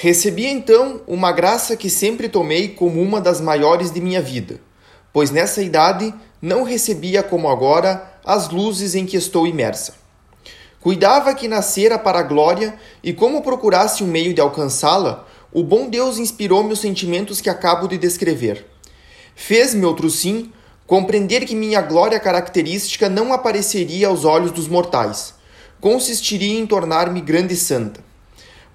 Recebi então uma graça que sempre tomei como uma das maiores de minha vida, pois nessa idade não recebia como agora as luzes em que estou imersa. Cuidava que nascera para a glória e, como procurasse um meio de alcançá-la, o bom Deus inspirou-me os sentimentos que acabo de descrever. Fez-me, outro sim, compreender que minha glória característica não apareceria aos olhos dos mortais, consistiria em tornar-me grande santa.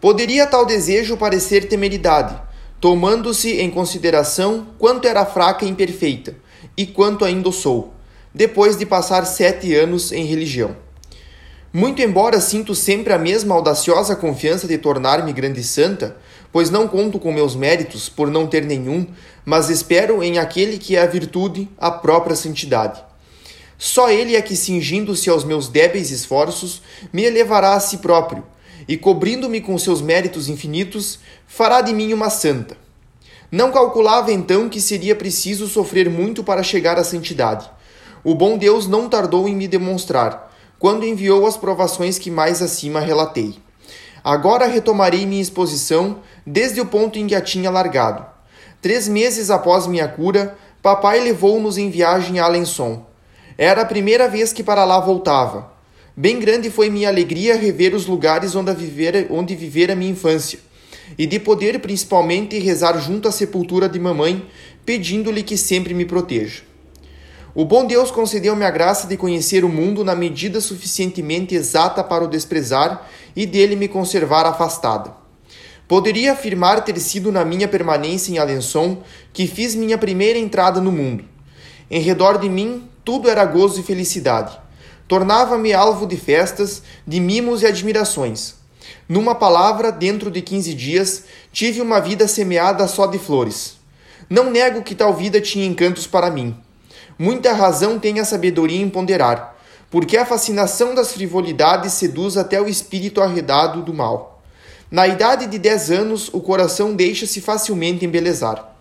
Poderia tal desejo parecer temeridade, tomando-se em consideração quanto era fraca e imperfeita, e quanto ainda sou, depois de passar sete anos em religião. Muito embora sinto sempre a mesma audaciosa confiança de tornar-me grande santa, pois não conto com meus méritos por não ter nenhum, mas espero em aquele que é a virtude, a própria santidade. Só ele é que, cingindo-se aos meus débeis esforços, me elevará a si próprio e, cobrindo-me com seus méritos infinitos, fará de mim uma santa. Não calculava então que seria preciso sofrer muito para chegar à santidade. O bom Deus não tardou em me demonstrar, quando enviou as provações que mais acima relatei. Agora retomarei minha exposição desde o ponto em que a tinha largado. Três meses após minha cura, papai levou-nos em viagem a Alençon. Era a primeira vez que para lá voltava. Bem grande foi minha alegria rever os lugares onde vivera, onde vivera minha infância, e de poder principalmente rezar junto à sepultura de mamãe, pedindo-lhe que sempre me proteja. O bom Deus concedeu-me a graça de conhecer o mundo na medida suficientemente exata para o desprezar e dele me conservar afastada. Poderia afirmar ter sido na minha permanência em Alençon que fiz minha primeira entrada no mundo. Em redor de mim, tudo era gozo e felicidade tornava-me alvo de festas, de mimos e admirações. Numa palavra, dentro de quinze dias, tive uma vida semeada só de flores. Não nego que tal vida tinha encantos para mim. Muita razão tem a sabedoria em ponderar, porque a fascinação das frivolidades seduz até o espírito arredado do mal. Na idade de dez anos, o coração deixa-se facilmente embelezar.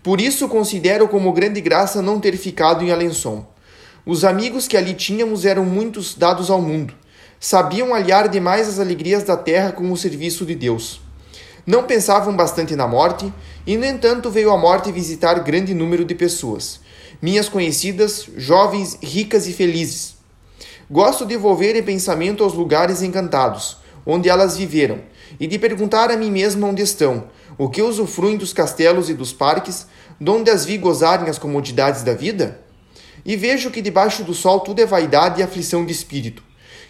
Por isso considero como grande graça não ter ficado em Alençon. Os amigos que ali tínhamos eram muitos dados ao mundo. Sabiam aliar demais as alegrias da terra com o serviço de Deus. Não pensavam bastante na morte, e no entanto veio a morte visitar grande número de pessoas, minhas conhecidas, jovens, ricas e felizes. Gosto de volver em pensamento aos lugares encantados, onde elas viveram, e de perguntar a mim mesma onde estão, o que usufruem dos castelos e dos parques, donde as vi gozarem as comodidades da vida? E vejo que debaixo do sol tudo é vaidade e aflição de espírito,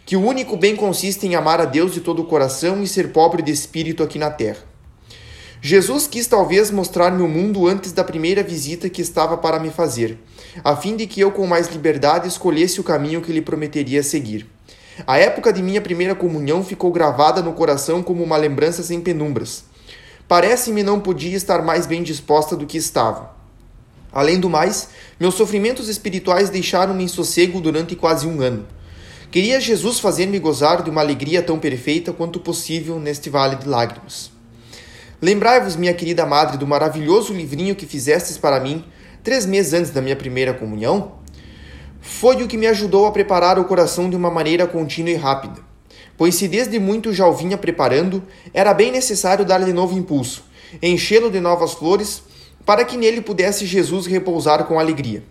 que o único bem consiste em amar a Deus de todo o coração e ser pobre de espírito aqui na terra. Jesus quis talvez mostrar-me o mundo antes da primeira visita que estava para me fazer, a fim de que eu com mais liberdade escolhesse o caminho que lhe prometeria seguir. A época de minha primeira comunhão ficou gravada no coração como uma lembrança sem penumbras. Parece-me não podia estar mais bem disposta do que estava. Além do mais, meus sofrimentos espirituais deixaram-me em sossego durante quase um ano. Queria Jesus fazer-me gozar de uma alegria tão perfeita quanto possível neste vale de lágrimas. Lembrai-vos, minha querida madre, do maravilhoso livrinho que fizestes para mim três meses antes da minha primeira comunhão? Foi o que me ajudou a preparar o coração de uma maneira contínua e rápida. Pois se desde muito já o vinha preparando, era bem necessário dar-lhe novo impulso, enchê-lo de novas flores para que nele pudesse Jesus repousar com alegria.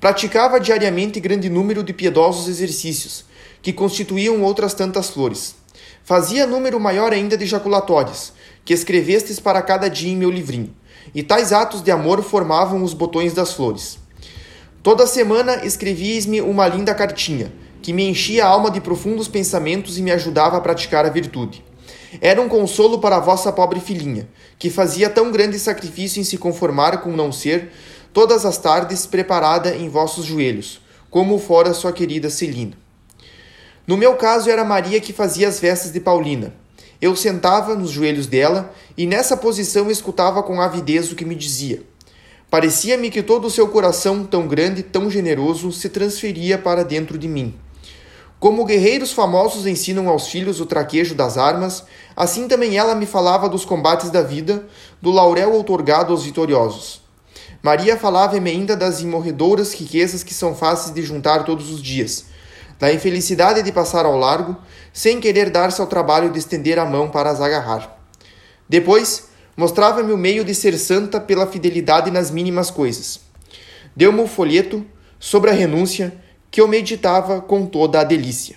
Praticava diariamente grande número de piedosos exercícios, que constituíam outras tantas flores. Fazia número maior ainda de jaculatórios, que escrevestes para cada dia em meu livrinho, e tais atos de amor formavam os botões das flores. Toda semana escrevíeis-me uma linda cartinha, que me enchia a alma de profundos pensamentos e me ajudava a praticar a virtude. Era um consolo para a vossa pobre filhinha, que fazia tão grande sacrifício em se conformar com não ser, todas as tardes preparada em vossos joelhos, como fora sua querida Celina. No meu caso era Maria que fazia as vestes de Paulina. Eu sentava nos joelhos dela e nessa posição escutava com avidez o que me dizia. Parecia-me que todo o seu coração, tão grande, tão generoso, se transferia para dentro de mim. Como guerreiros famosos ensinam aos filhos o traquejo das armas, assim também ela me falava dos combates da vida, do laurel outorgado aos vitoriosos. Maria falava-me ainda das imorredoras riquezas que são fáceis de juntar todos os dias, da infelicidade de passar ao largo, sem querer dar-se ao trabalho de estender a mão para as agarrar. Depois, mostrava-me o meio de ser santa pela fidelidade nas mínimas coisas. Deu-me o folheto sobre a renúncia que eu meditava com toda a delícia.